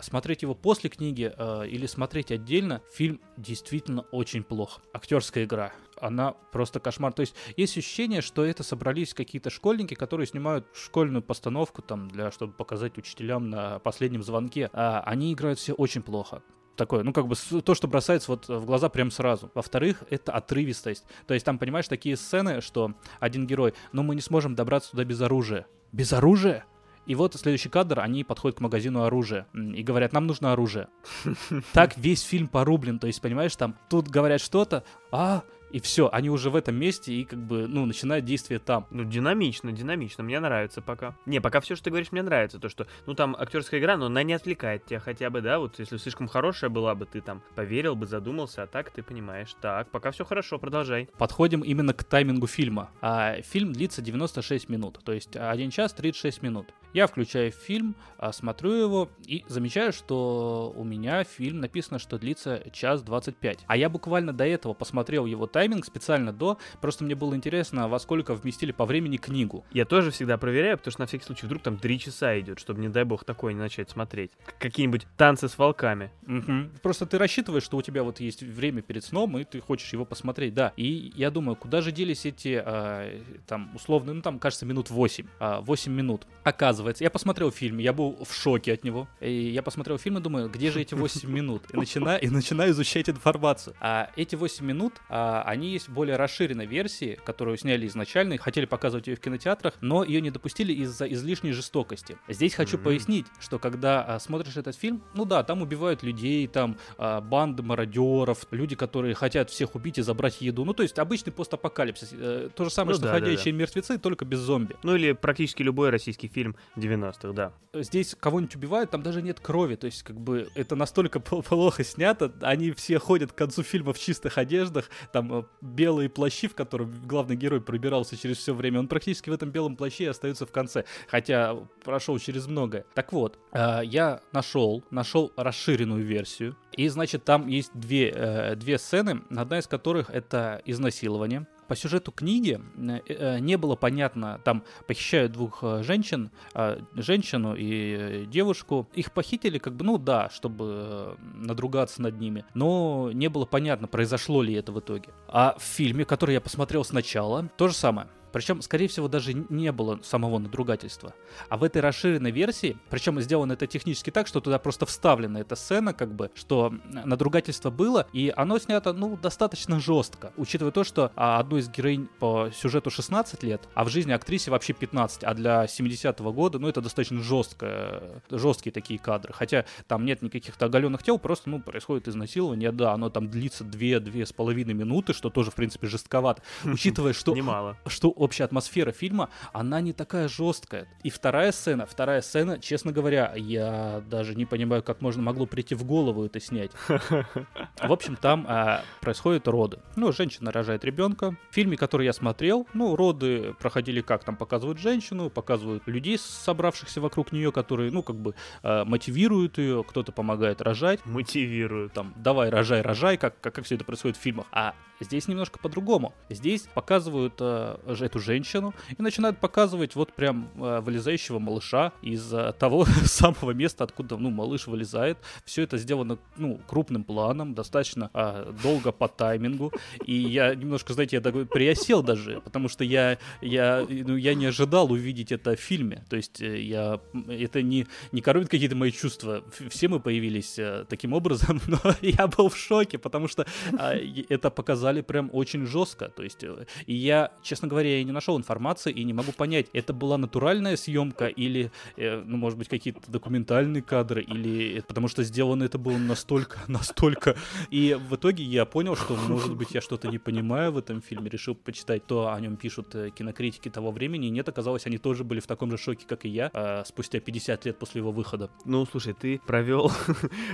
Смотреть его после книги или смотреть отдельно, фильм действительно очень плох. Актерская игра она просто кошмар. То есть есть ощущение, что это собрались какие-то школьники, которые снимают школьную постановку там для, чтобы показать учителям на последнем звонке. А они играют все очень плохо такое, ну, как бы то, что бросается вот в глаза прям сразу. Во-вторых, это отрывистость. То есть там, понимаешь, такие сцены, что один герой, ну, мы не сможем добраться туда без оружия. Без оружия? И вот следующий кадр, они подходят к магазину оружия и говорят, нам нужно оружие. Так весь фильм порублен, то есть, понимаешь, там тут говорят что-то, а, и все, они уже в этом месте и как бы, ну, начинают действие там. Ну, динамично, динамично, мне нравится пока. Не, пока все, что ты говоришь, мне нравится, то, что, ну, там актерская игра, но она не отвлекает тебя хотя бы, да, вот если слишком хорошая была бы, ты там поверил бы, задумался, а так ты понимаешь. Так, пока все хорошо, продолжай. Подходим именно к таймингу фильма. А, фильм длится 96 минут, то есть 1 час 36 минут. Я включаю фильм, а, смотрю его и замечаю, что у меня фильм написано, что длится час 25. А я буквально до этого посмотрел его тайминг специально до, просто мне было интересно, во сколько вместили по времени книгу. Я тоже всегда проверяю, потому что на всякий случай вдруг там три часа идет, чтобы, не дай бог, такое не начать смотреть. Какие-нибудь танцы с волками. Угу. Просто ты рассчитываешь, что у тебя вот есть время перед сном, и ты хочешь его посмотреть, да. И я думаю, куда же делись эти, э, там, условно, ну там, кажется, минут 8, э, 8 минут. Оказывается, я посмотрел фильм, я был в шоке от него. И я посмотрел фильм и думаю, где же эти 8 минут? И начинаю, и начинаю изучать информацию. А эти 8 минут, а, они есть в более расширенной версии, которую сняли изначально, и хотели показывать ее в кинотеатрах, но ее не допустили из-за излишней жестокости. Здесь хочу mm-hmm. пояснить, что когда а, смотришь этот фильм, ну да, там убивают людей, там а, банды мародеров, люди, которые хотят всех убить и забрать еду. Ну, то есть обычный постапокалипсис. Э, то же самое, ну, что да, ходячие да, да. мертвецы, только без зомби. Ну или практически любой российский фильм 90-х, да. Здесь кого-нибудь убивают, там даже нет крови. То есть, как бы, это настолько плохо снято. Они все ходят к концу фильма в чистых одеждах, там э, белые плащи, в которых главный герой пробирался через все время. Он практически в этом белом плаще остается в конце, хотя прошел через многое. Так вот, э, я нашел, нашел расширенную версию, и, значит, там есть две, э, две сцены, одна из которых это изнасилование. По сюжету книги э, э, не было понятно, там похищают двух э, женщин, э, женщину и девушку. Их похитили, как бы, ну да, чтобы надругаться над ними. Но не было понятно, произошло ли это в итоге. А в фильме, который я посмотрел сначала, то же самое. Причем, скорее всего, даже не было самого надругательства. А в этой расширенной версии, причем сделано это технически так, что туда просто вставлена эта сцена, как бы, что надругательство было, и оно снято, ну, достаточно жестко, учитывая то, что а, одной из героинь по сюжету 16 лет, а в жизни актрисе вообще 15, а для 70-го года, ну, это достаточно жестко, жесткие такие кадры. Хотя там нет никаких оголенных тел, просто, ну, происходит изнасилование, да, оно там длится 2-2,5 минуты, что тоже, в принципе, жестковато, учитывая, что... Немало. Что общая атмосфера фильма, она не такая жесткая. И вторая сцена, вторая сцена, честно говоря, я даже не понимаю, как можно могло прийти в голову это снять. В общем, там а, происходят роды. Ну, женщина рожает ребенка. В фильме, который я смотрел, ну, роды проходили как? Там показывают женщину, показывают людей, собравшихся вокруг нее, которые, ну, как бы а, мотивируют ее, кто-то помогает рожать. Мотивируют. Там, давай, рожай, рожай, как, как, как все это происходит в фильмах. А здесь немножко по-другому. Здесь показывают а, эту женщину и начинают показывать вот прям э, вылезающего малыша из э, того самого места, откуда, ну, малыш вылезает. Все это сделано, ну, крупным планом, достаточно э, долго по таймингу. И я немножко, знаете, я такой приосел даже, потому что я, я, ну, я не ожидал увидеть это в фильме. То есть э, я, это не, не коробит какие-то мои чувства. Все мы появились э, таким образом, но я был в шоке, потому что э, это показали прям очень жестко. То есть, э, и я, честно говоря, я не нашел информации и не могу понять, это была натуральная съемка или, э, ну, может быть, какие-то документальные кадры, или потому что сделано это было настолько, настолько... И в итоге я понял, что, может быть, я что-то не понимаю в этом фильме, решил почитать, то о нем пишут э, кинокритики того времени, и нет, оказалось, они тоже были в таком же шоке, как и я, э, спустя 50 лет после его выхода. Ну, слушай, ты провел...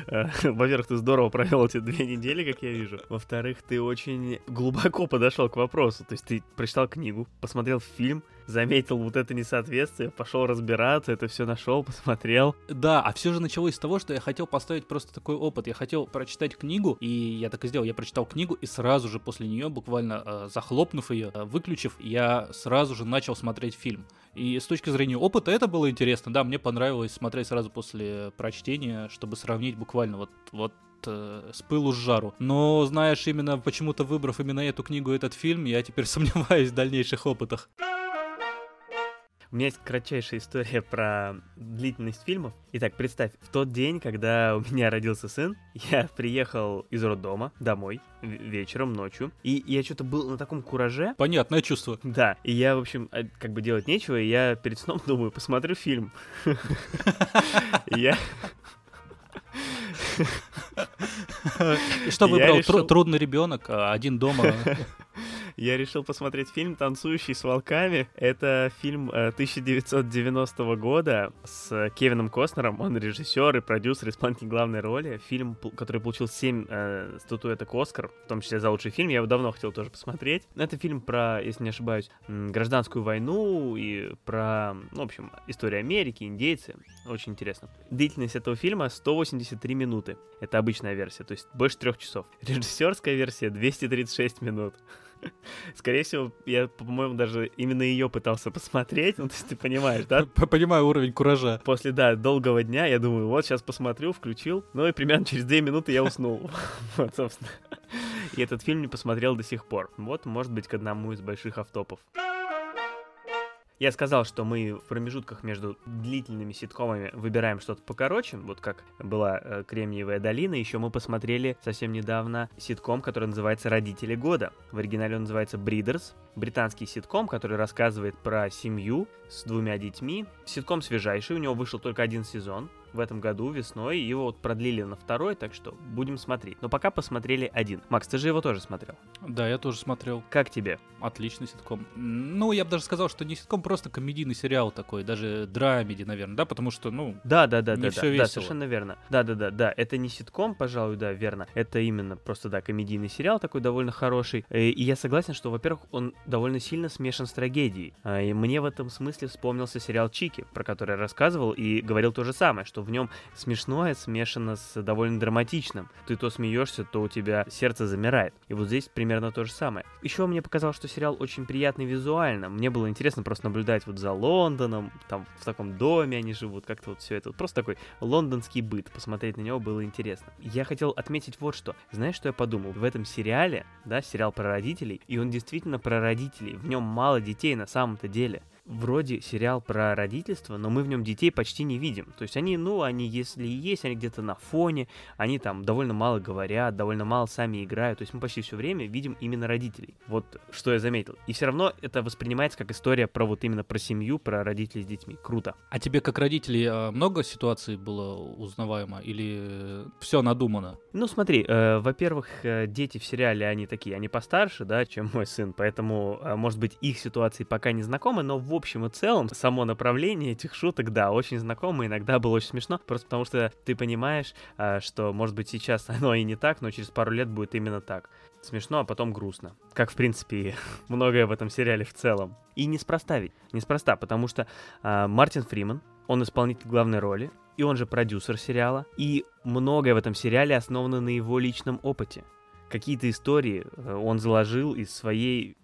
Э, во-первых, ты здорово провел эти две недели, как я вижу. Во-вторых, ты очень глубоко подошел к вопросу. То есть ты прочитал книгу, посмотрел фильм, заметил вот это несоответствие, пошел разбираться, это все нашел, посмотрел. Да, а все же началось с того, что я хотел поставить просто такой опыт. Я хотел прочитать книгу, и я так и сделал. Я прочитал книгу, и сразу же после нее, буквально э, захлопнув ее, э, выключив, я сразу же начал смотреть фильм. И с точки зрения опыта это было интересно. Да, мне понравилось смотреть сразу после прочтения, чтобы сравнить буквально вот, вот э, с пылу с жару. Но, знаешь, именно почему-то выбрав именно эту книгу и этот фильм, я теперь сомневаюсь в дальнейших опытах. У меня есть кратчайшая история про длительность фильмов. Итак, представь, в тот день, когда у меня родился сын, я приехал из роддома домой вечером, ночью, и я что-то был на таком кураже. Понятное чувство. Да, и я, в общем, а, как бы делать нечего, и я перед сном думаю, посмотрю фильм. Я... И что выбрал? Трудный ребенок, а один дома. Я решил посмотреть фильм «Танцующий с волками». Это фильм э, 1990 года с Кевином Костнером. Он режиссер и продюсер, исполнитель главной роли. Фильм, который получил 7 э, статуэток «Оскар», в том числе за лучший фильм. Я его давно хотел тоже посмотреть. Это фильм про, если не ошибаюсь, гражданскую войну и про, ну, в общем, историю Америки, индейцы. Очень интересно. Длительность этого фильма 183 минуты. Это обычная версия, то есть больше трех часов. Режиссерская версия 236 минут. Скорее всего, я, по-моему, даже именно ее пытался посмотреть. Ну, то есть ты понимаешь, да? Понимаю уровень куража. После, да, долгого дня я думаю, вот сейчас посмотрю, включил. Ну и примерно через две минуты я уснул. Вот, собственно. И этот фильм не посмотрел до сих пор. Вот, может быть, к одному из больших автопов. Я сказал, что мы в промежутках между длительными ситкомами выбираем что-то покороче, вот как была э, Кремниевая долина. Еще мы посмотрели совсем недавно ситком, который называется Родители года. В оригинале он называется Бридерс. Британский ситком, который рассказывает про семью с двумя детьми. Ситком свежайший, у него вышел только один сезон в этом году весной. Его вот продлили на второй, так что будем смотреть. Но пока посмотрели один. Макс, ты же его тоже смотрел. Да, я тоже смотрел. Как тебе? Отличный ситком. Ну, я бы даже сказал, что не ситком, просто комедийный сериал такой, даже драмеди, наверное, да, потому что, ну, Да, да, да, Не да, всё да, да, весело. совершенно верно. Да, да, да, да. Это не ситком, пожалуй, да, верно. Это именно просто, да, комедийный сериал такой довольно хороший. Э, И я согласен, что, во-первых, он довольно сильно смешан с трагедией. А, И мне в этом смысле вспомнился сериал Чики, про который я рассказывал и говорил то же самое, что в нем смешное смешано с довольно драматичным. Ты то смеешься, то у тебя сердце замирает. И вот здесь примерно то же самое. Еще мне показалось, что сериал очень приятный визуально. Мне было интересно просто наблюдать вот за Лондоном, там в таком доме они живут, как-то вот все это. Вот просто такой лондонский быт. Посмотреть на него было интересно. Я хотел отметить вот что. Знаешь, что я подумал? В этом сериале, да, сериал про родителей, и он действительно про родителей. В нем мало детей на самом-то деле вроде сериал про родительство, но мы в нем детей почти не видим. То есть они, ну, они, если и есть, они где-то на фоне, они там довольно мало говорят, довольно мало сами играют. То есть мы почти все время видим именно родителей. Вот что я заметил. И все равно это воспринимается как история про вот именно про семью, про родителей с детьми. Круто. А тебе как родители а, много ситуаций было узнаваемо или все надумано? Ну, смотри, э, во-первых, э, дети в сериале, они такие, они постарше, да, чем мой сын, поэтому, э, может быть, их ситуации пока не знакомы, но в общем и целом само направление этих шуток, да, очень знакомо, иногда было очень смешно, просто потому что ты понимаешь, э, что, может быть, сейчас оно и не так, но через пару лет будет именно так. Смешно, а потом грустно. Как, в принципе, многое в этом сериале в целом. И неспроста ведь. Неспроста, потому что э, Мартин Фриман, он исполнитель главной роли, и он же продюсер сериала. И многое в этом сериале основано на его личном опыте. Какие-то истории э, он заложил из своей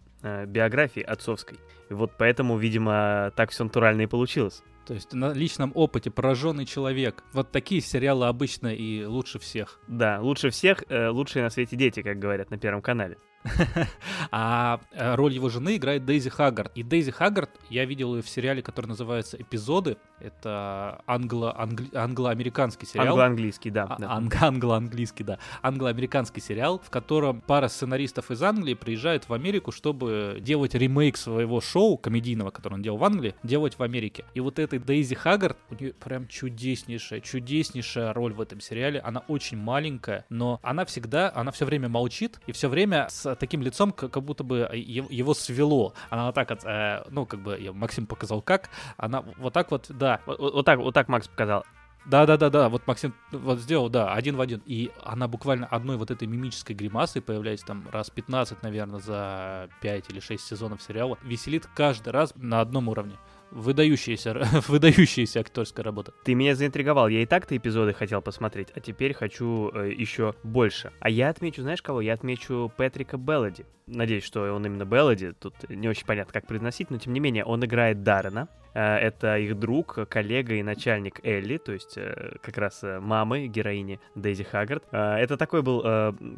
биографии отцовской. И вот поэтому, видимо, так все натурально и получилось. То есть на личном опыте пораженный человек. Вот такие сериалы обычно и лучше всех. Да, лучше всех, э, лучшие на свете дети, как говорят на Первом канале. А э, роль его жены играет Дейзи Хаггард. И Дейзи Хаггард я видел ее в сериале, который называется «Эпизоды». Это англо-американский сериал. Англо-английский, да. А- да. анг- Англо-английский, да. Англо-американский сериал, в котором пара сценаристов из Англии приезжает в Америку, чтобы делать ремейк своего шоу комедийного, которое он делал в Англии, делать в Америке. И вот этой Дейзи Хаггард, у нее прям чудеснейшая, чудеснейшая роль в этом сериале. Она очень маленькая, но она всегда, она все время молчит и все время с таким лицом, как будто бы его свело. Она вот так, вот, э, ну, как бы, Максим показал как, она вот так вот, да, Вот, вот- вот так, вот так Макс показал. да, да, да, да. Вот Максим вот сделал, да, один в один. И она буквально одной вот этой мимической гримасой появляется там раз 15, наверное, за 5 или 6 сезонов сериала. Веселит каждый раз на одном уровне. Выдающаяся, выдающаяся актерская работа. Ты меня заинтриговал. Я и так-то эпизоды хотел посмотреть, а теперь хочу э, еще больше. А я отмечу, знаешь кого? Я отмечу Патрика Беллади. Надеюсь, что он именно Беллади. Тут не очень понятно, как произносить, но тем не менее, он играет Даррена. Э, Это их друг, коллега и начальник Элли, то есть э, как раз э, мамы героини Дейзи Хаггард. Это такой был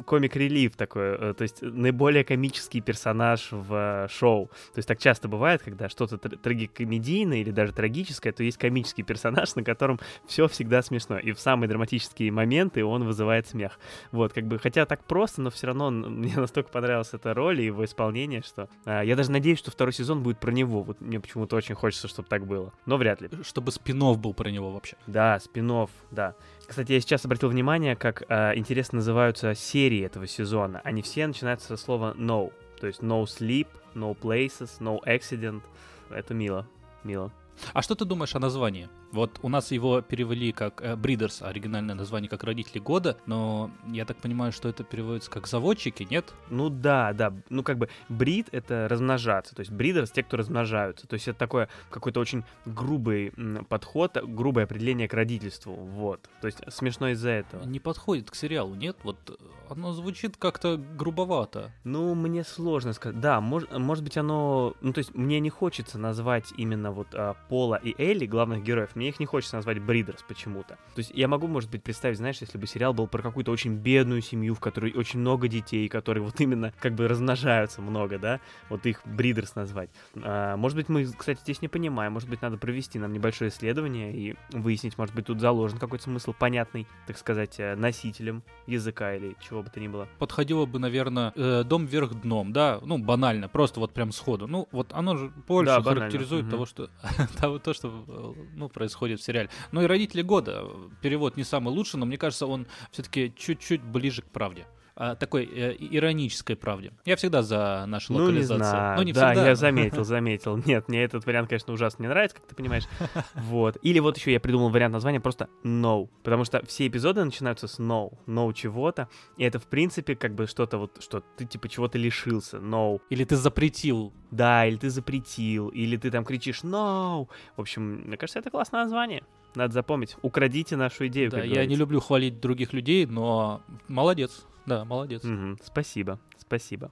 комик-релив такой, то есть наиболее комический персонаж в шоу. То есть так часто бывает, когда что-то тр- трагикомедийное или даже трагическое, то есть комический персонаж, на котором все всегда смешно. И в самые драматические моменты он вызывает смех. Вот, как бы, хотя так просто, но все равно мне настолько понравилась эта роль и его исполнение, что я даже надеюсь, что второй сезон будет про него. Вот мне почему-то очень хочется, чтобы так было. Но вряд ли. Чтобы спин был про него вообще. Да, спин да. Кстати, я сейчас обратил внимание, как а, интересно называются серии этого сезона. Они все начинаются со слова no. То есть no sleep, no places, no accident. Это мило, мило. А что ты думаешь о названии? Вот у нас его перевели как э, Breeders, оригинальное название как родители года, но я так понимаю, что это переводится как заводчики, нет? Ну да, да. Ну как бы брид — это размножаться. То есть бридерс — те, кто размножаются. То есть это такое какой-то очень грубый подход, грубое определение к родительству. Вот. То есть смешно из-за этого. Не подходит к сериалу, нет? Вот оно звучит как-то грубовато. Ну, мне сложно сказать. Да, мож, может быть оно... Ну то есть мне не хочется назвать именно вот а, Пола и Элли, главных героев, мне их не хочется назвать Бридерс почему-то. То есть я могу, может быть, представить, знаешь, если бы сериал был про какую-то очень бедную семью, в которой очень много детей, которые вот именно как бы размножаются много, да, вот их Бридерс назвать. А, может быть, мы, кстати, здесь не понимаем, может быть, надо провести нам небольшое исследование и выяснить, может быть, тут заложен какой-то смысл понятный, так сказать, э, носителем языка или чего бы то ни было. Подходило бы, наверное, э, дом вверх дном, да, ну, банально, просто вот прям сходу. Ну, вот оно же больше да, характеризует угу. того, что того, то, что э, ну, происходит в сериале. Ну и «Родители года» перевод не самый лучший, но мне кажется, он все-таки чуть-чуть ближе к правде а, такой э, иронической правде. Я всегда за нашу ну, локализацию. Не знаю. Ну, не да, всегда. я заметил, заметил. Нет, мне этот вариант, конечно, ужасно не нравится, как ты понимаешь. Вот. Или вот еще я придумал вариант названия просто No. Потому что все эпизоды начинаются с No. No чего-то. И это, в принципе, как бы что-то вот, что ты типа чего-то лишился. No. Или ты запретил. Да, или ты запретил. Или ты там кричишь No. В общем, мне кажется, это классное название. Надо запомнить. Украдите нашу идею. Да, я говорится. не люблю хвалить других людей, но молодец. Да, молодец. Угу, спасибо, спасибо.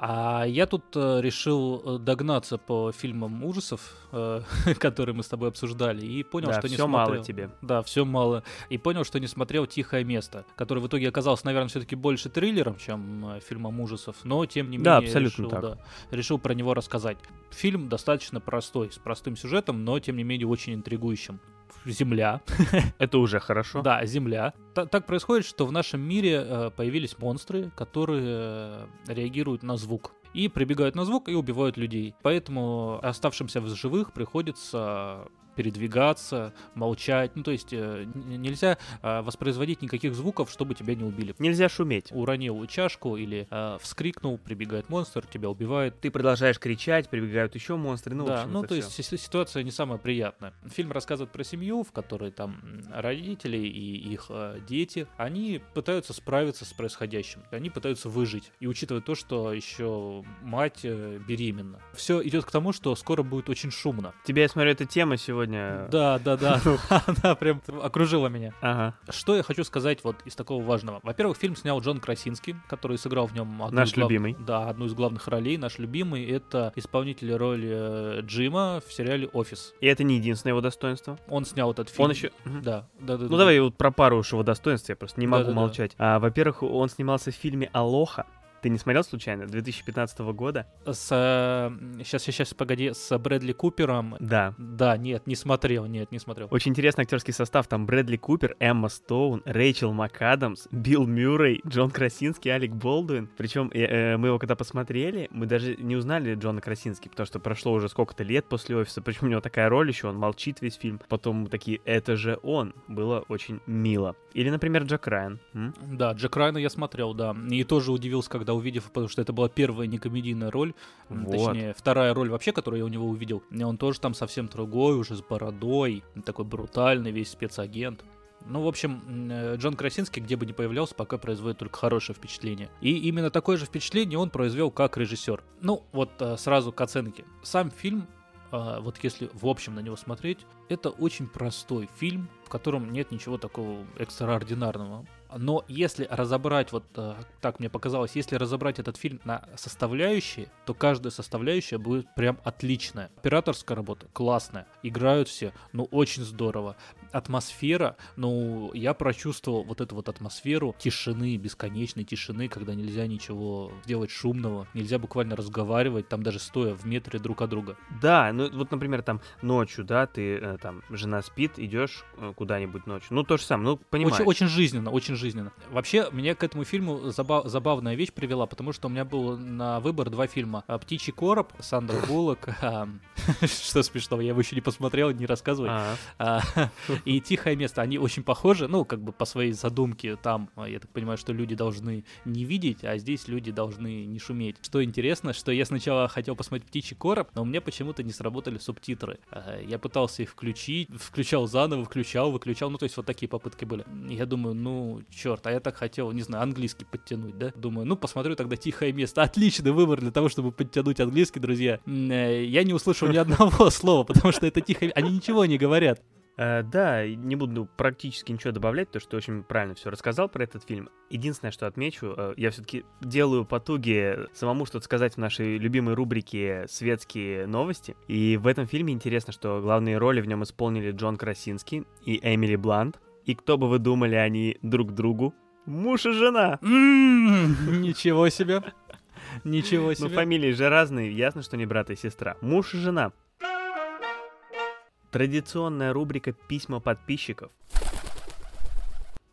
А я тут э, решил э, догнаться по фильмам ужасов, э, которые мы с тобой обсуждали, и понял, да, что не смотрел. мало тебе. Да, все мало. И понял, что не смотрел «Тихое место», который в итоге оказался, наверное, все-таки больше триллером, чем фильмом ужасов, но тем не да, менее абсолютно решил, так. Да, решил про него рассказать. Фильм достаточно простой, с простым сюжетом, но тем не менее очень интригующим. Земля. Это уже хорошо. Да, Земля. Т так происходит, что в нашем мире э, появились монстры, которые э, реагируют на звук и прибегают на звук и убивают людей. Поэтому оставшимся в живых приходится передвигаться, молчать. Ну, то есть э, нельзя э, воспроизводить никаких звуков, чтобы тебя не убили. Нельзя шуметь. Уронил чашку или э, вскрикнул, прибегает монстр, тебя убивает. Ты продолжаешь кричать, прибегают еще монстры. Ну, да, ну то все. есть ситуация не самая приятная. Фильм рассказывает про семью, в которой там родители и их э, дети, они пытаются справиться с происходящим. Они пытаются выжить. И учитывая то, что еще мать э, беременна. Все идет к тому, что скоро будет очень шумно. Тебя, я смотрю, эта тема сегодня сегодня... Да, да, да. Она прям окружила меня. Ага. Что я хочу сказать вот из такого важного. Во-первых, фильм снял Джон Красинский, который сыграл в нем одну наш глав... любимый. Да, одну из главных ролей. Наш любимый — это исполнитель роли э, Джима в сериале «Офис». И это не единственное его достоинство. Он снял этот фильм. Он еще... Да, да, да. Ну да, давай вот про пару уж его достоинств, я просто не могу молчать. А, во-первых, он снимался в фильме «Алоха». Ты не смотрел случайно? 2015 года? С... Сейчас, сейчас, погоди, с Брэдли Купером. Да. Да, нет, не смотрел, нет, не смотрел. Очень интересный актерский состав. Там Брэдли Купер, Эмма Стоун, Рэйчел МакАдамс, Билл Мюррей, Джон Красинский, Алек Болдуин. Причем э, э, мы его когда посмотрели, мы даже не узнали Джона Красинский, потому что прошло уже сколько-то лет после офиса. Причем у него такая роль еще, он молчит весь фильм. Потом мы такие, это же он. Было очень мило. Или, например, Джек Райан. М? Да, Джек Райана я смотрел, да. И тоже удивился, когда увидев, потому что это была первая некомедийная роль, Вот. точнее, вторая роль вообще, которую я у него увидел. И он тоже там совсем другой, уже с бородой, такой брутальный весь спецагент. Ну, в общем, э, Джон Красинский, где бы ни появлялся, пока производит только хорошее впечатление. И именно такое же впечатление он произвел как режиссер. Ну, вот э, сразу к оценке. Сам фильм, э, вот если в общем на него смотреть, это очень простой фильм, в котором нет ничего такого экстраординарного. Но если разобрать, вот э, так мне показалось, если разобрать этот фильм на составляющие, то каждая составляющая будет прям отличная. Операторская работа классная, играют все, ну очень здорово. Атмосфера, ну я прочувствовал вот эту вот атмосферу тишины, бесконечной тишины, когда нельзя ничего сделать шумного, нельзя буквально разговаривать, там даже стоя в метре друг от друга. Да, ну вот, например, там ночью, да, ты э, там, жена спит, идешь э, куда-нибудь ночью. Ну, то же самое, ну, понимаешь. Очень, очень жизненно, очень жизненно. Вообще, меня к этому фильму забав, забавная вещь привела, потому что у меня был на выбор два фильма. «А, «Птичий короб» Сандра Буллок. А, что смешного, я его еще не посмотрел, не рассказывай. А, и «Тихое место». Они очень похожи, ну, как бы по своей задумке. Там, я так понимаю, что люди должны не видеть, а здесь люди должны не шуметь. Что интересно, что я сначала хотел посмотреть «Птичий короб», но у меня почему-то не сработали субтитры. Я пытался их включить, включал заново, включал, выключал. Ну, то есть вот такие попытки были. Я думаю, ну, черт, а я так хотел, не знаю, английский подтянуть, да? Думаю, ну, посмотрю тогда «Тихое место». Отличный выбор для того, чтобы подтянуть английский, друзья. Э, я не услышал ни одного слова, потому что это тихо... Они ничего не говорят. Uh, да, не буду практически ничего добавлять, то что ты очень правильно все рассказал про этот фильм. Единственное, что отмечу, uh, я все-таки делаю потуги самому что-то сказать в нашей любимой рубрике «Светские новости». И в этом фильме интересно, что главные роли в нем исполнили Джон Красинский и Эмили Блант. И кто бы вы думали, они друг другу? Муж и жена! Ничего себе! Ничего себе. Ну, фамилии же разные, ясно, что не брат и сестра. Муж и жена. Традиционная рубрика «Письма подписчиков».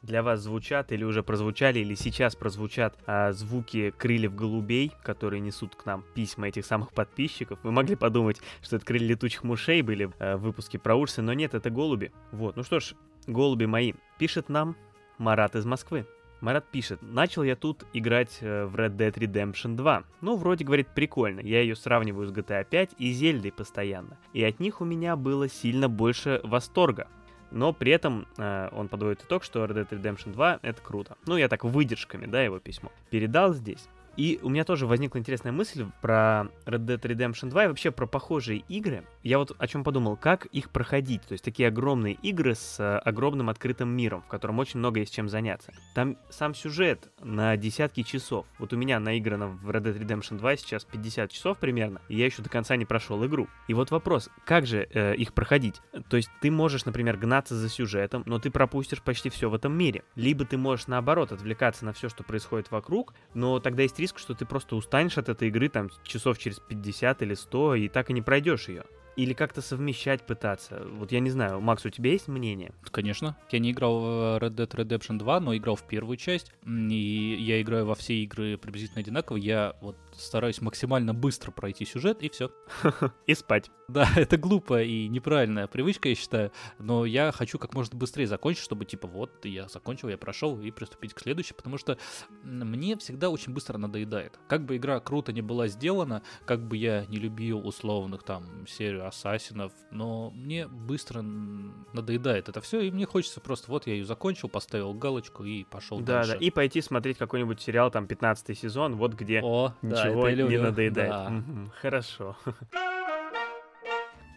Для вас звучат или уже прозвучали, или сейчас прозвучат а, звуки крыльев голубей, которые несут к нам письма этих самых подписчиков. Вы могли подумать, что это крылья летучих мышей были а, в выпуске про ужасы, но нет, это голуби. Вот, ну что ж, голуби мои. Пишет нам Марат из Москвы. Марат пишет, начал я тут играть э, в Red Dead Redemption 2. Ну, вроде, говорит, прикольно. Я ее сравниваю с GTA 5 и Зельдой постоянно. И от них у меня было сильно больше восторга. Но при этом э, он подводит итог, что Red Dead Redemption 2 это круто. Ну, я так выдержками, да, его письмо. Передал здесь. И у меня тоже возникла интересная мысль про Red Dead Redemption 2 и вообще про похожие игры. Я вот о чем подумал, как их проходить. То есть такие огромные игры с э, огромным открытым миром, в котором очень много есть чем заняться. Там сам сюжет на десятки часов. Вот у меня наиграно в Red Dead Redemption 2 сейчас 50 часов примерно, и я еще до конца не прошел игру. И вот вопрос, как же э, их проходить? То есть ты можешь, например, гнаться за сюжетом, но ты пропустишь почти все в этом мире. Либо ты можешь, наоборот, отвлекаться на все, что происходит вокруг, но тогда есть риск, что ты просто устанешь от этой игры там часов через 50 или 100 и так и не пройдешь ее. Или как-то совмещать пытаться. Вот я не знаю, Макс, у тебя есть мнение? Конечно. Я не играл в Red Dead Redemption 2, но играл в первую часть. И я играю во все игры приблизительно одинаково. Я вот стараюсь максимально быстро пройти сюжет, и все. И спать. Да, это глупая и неправильная привычка, я считаю. Но я хочу как можно быстрее закончить, чтобы типа вот я закончил, я прошел и приступить к следующей, потому что мне всегда очень быстро надоедает. Как бы игра круто не была сделана, как бы я не любил условных там серию ассасинов, но мне быстро надоедает это все, и мне хочется просто вот я ее закончил, поставил галочку и пошел да, дальше. Да, и пойти смотреть какой-нибудь сериал, там 15 сезон, вот где О, ничего да, не надоедает. Да. Хорошо.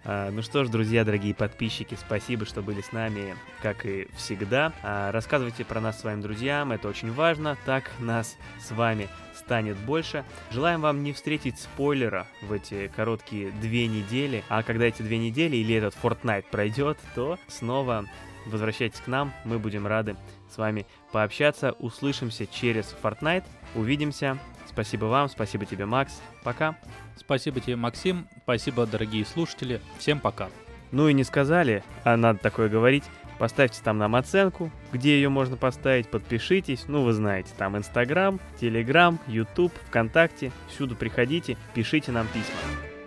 А, Ну что ж, друзья, дорогие подписчики, спасибо, что были с нами, как и всегда. А, Рассказывайте про нас своим друзьям, это очень важно, так нас с вами станет больше. Желаем вам не встретить спойлера в эти короткие две недели, а когда эти две недели или этот Fortnite пройдет, то снова возвращайтесь к нам, мы будем рады с вами пообщаться. Услышимся через Fortnite, увидимся. Спасибо вам, спасибо тебе, Макс. Пока. Спасибо тебе, Максим. Спасибо, дорогие слушатели. Всем пока. Ну и не сказали, а надо такое говорить. Поставьте там нам оценку, где ее можно поставить, подпишитесь. Ну, вы знаете, там Инстаграм, Телеграм, Ютуб, ВКонтакте. Всюду приходите, пишите нам письма.